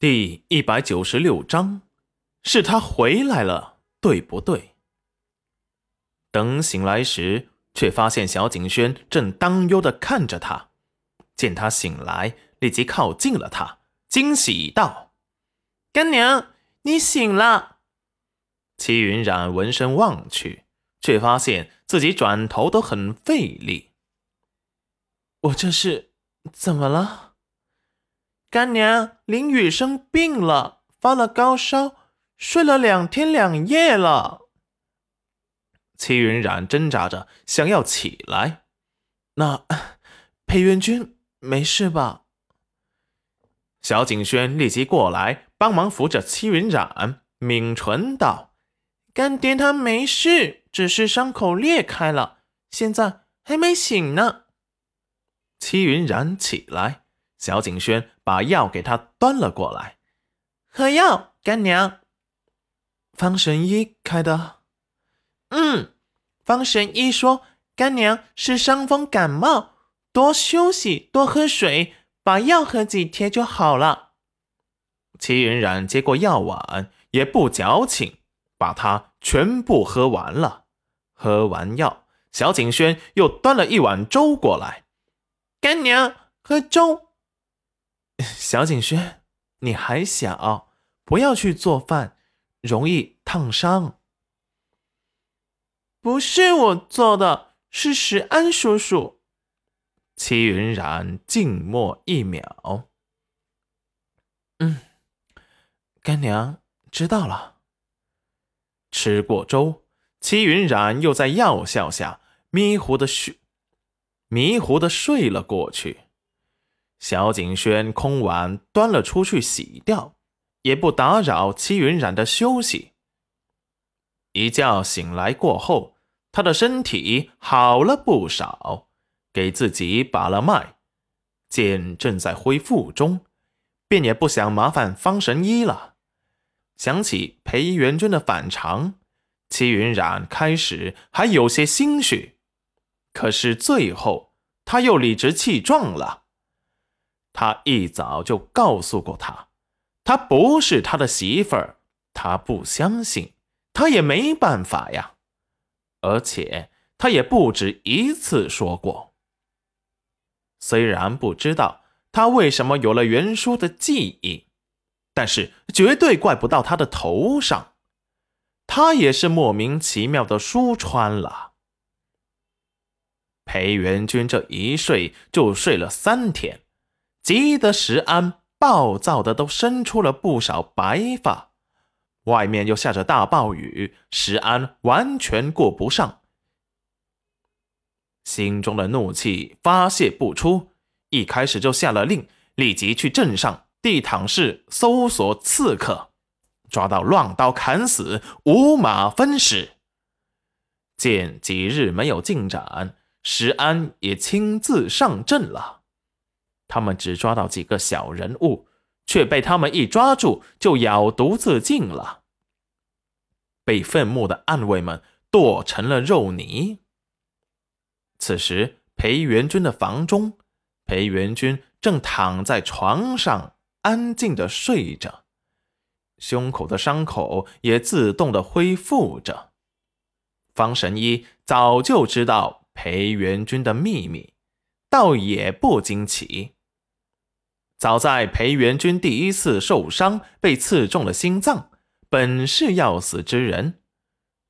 第一百九十六章，是他回来了，对不对？等醒来时，却发现小景轩正担忧的看着他。见他醒来，立即靠近了他，惊喜道：“干娘，你醒了。”齐云染闻声望去，却发现自己转头都很费力。我这是怎么了？干娘，林雨生病了，发了高烧，睡了两天两夜了。戚云染挣扎着想要起来，那裴元君没事吧？小景轩立即过来帮忙扶着戚云染，抿唇道：“干爹他没事，只是伤口裂开了，现在还没醒呢。”戚云染起来。小景轩把药给他端了过来，喝药，干娘。方神医开的。嗯，方神医说干娘是伤风感冒，多休息，多喝水，把药喝几天就好了。齐云染接过药碗，也不矫情，把它全部喝完了。喝完药，小景轩又端了一碗粥过来，干娘喝粥。小景轩，你还小，不要去做饭，容易烫伤。不是我做的，是石安叔叔。齐云染静默一秒，嗯，干娘知道了。吃过粥，齐云染又在药效下迷糊的睡，迷糊的睡了过去。小景轩空碗端了出去洗掉，也不打扰戚云染的休息。一觉醒来过后，他的身体好了不少，给自己把了脉，见正在恢复中，便也不想麻烦方神医了。想起裴元君的反常，戚云染开始还有些心虚，可是最后他又理直气壮了。他一早就告诉过他，他不是他的媳妇儿，他不相信，他也没办法呀。而且他也不止一次说过。虽然不知道他为什么有了袁叔的记忆，但是绝对怪不到他的头上，他也是莫名其妙的输穿了。裴元君这一睡就睡了三天。急得石安暴躁的都生出了不少白发，外面又下着大暴雨，石安完全顾不上，心中的怒气发泄不出，一开始就下了令，立即去镇上地躺市搜索刺客，抓到乱刀砍死，五马分尸。见几日没有进展，石安也亲自上阵了。他们只抓到几个小人物，却被他们一抓住就咬毒自尽了，被愤怒的暗卫们剁成了肉泥。此时，裴元君的房中，裴元君正躺在床上安静的睡着，胸口的伤口也自动的恢复着。方神医早就知道裴元君的秘密，倒也不惊奇。早在裴元君第一次受伤，被刺中了心脏，本是要死之人，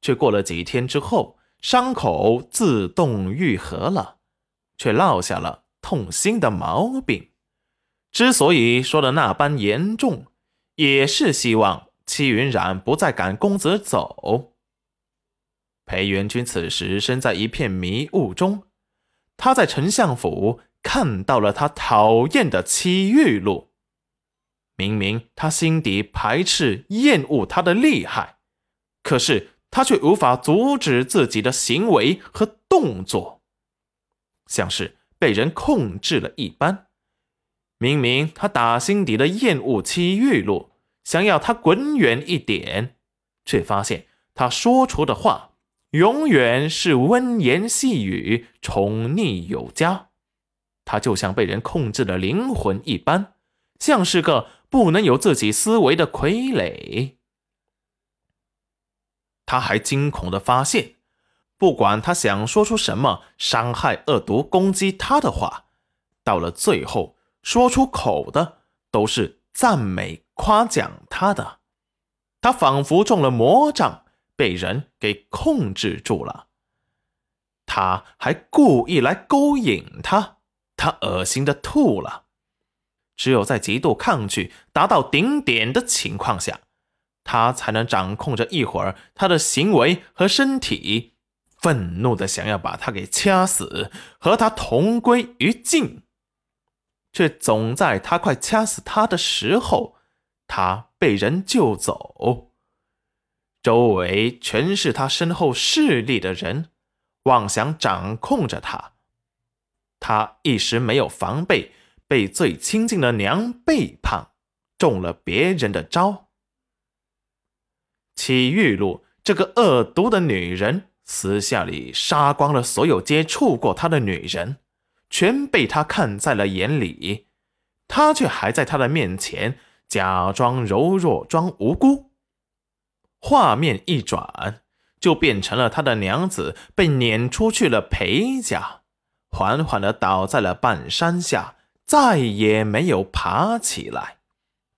却过了几天之后，伤口自动愈合了，却落下了痛心的毛病。之所以说的那般严重，也是希望戚云染不再赶公子走。裴元君此时身在一片迷雾中，他在丞相府。看到了他讨厌的戚玉露，明明他心底排斥、厌恶他的厉害，可是他却无法阻止自己的行为和动作，像是被人控制了一般。明明他打心底的厌恶戚玉露，想要他滚远一点，却发现他说出的话永远是温言细语、宠溺有加。他就像被人控制了灵魂一般，像是个不能有自己思维的傀儡。他还惊恐的发现，不管他想说出什么伤害、恶毒、攻击他的话，到了最后说出口的都是赞美、夸奖他的。他仿佛中了魔杖，被人给控制住了。他还故意来勾引他，他恶心的吐了。只有在极度抗拒达到顶点的情况下，他才能掌控着一会儿他的行为和身体，愤怒的想要把他给掐死，和他同归于尽。却总在他快掐死他的时候，他被人救走。周围全是他身后势力的人，妄想掌控着他。他一时没有防备。被最亲近的娘背叛，中了别人的招。齐玉露这个恶毒的女人，私下里杀光了所有接触过她的女人，全被他看在了眼里。他却还在他的面前假装柔弱，装无辜。画面一转，就变成了他的娘子被撵出去了裴家，缓缓的倒在了半山下。再也没有爬起来，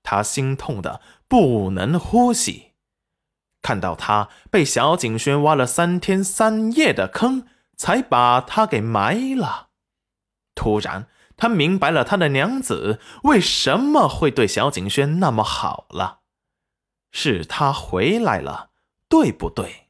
他心痛的不能呼吸。看到他被小景轩挖了三天三夜的坑，才把他给埋了。突然，他明白了他的娘子为什么会对小景轩那么好了，是他回来了，对不对？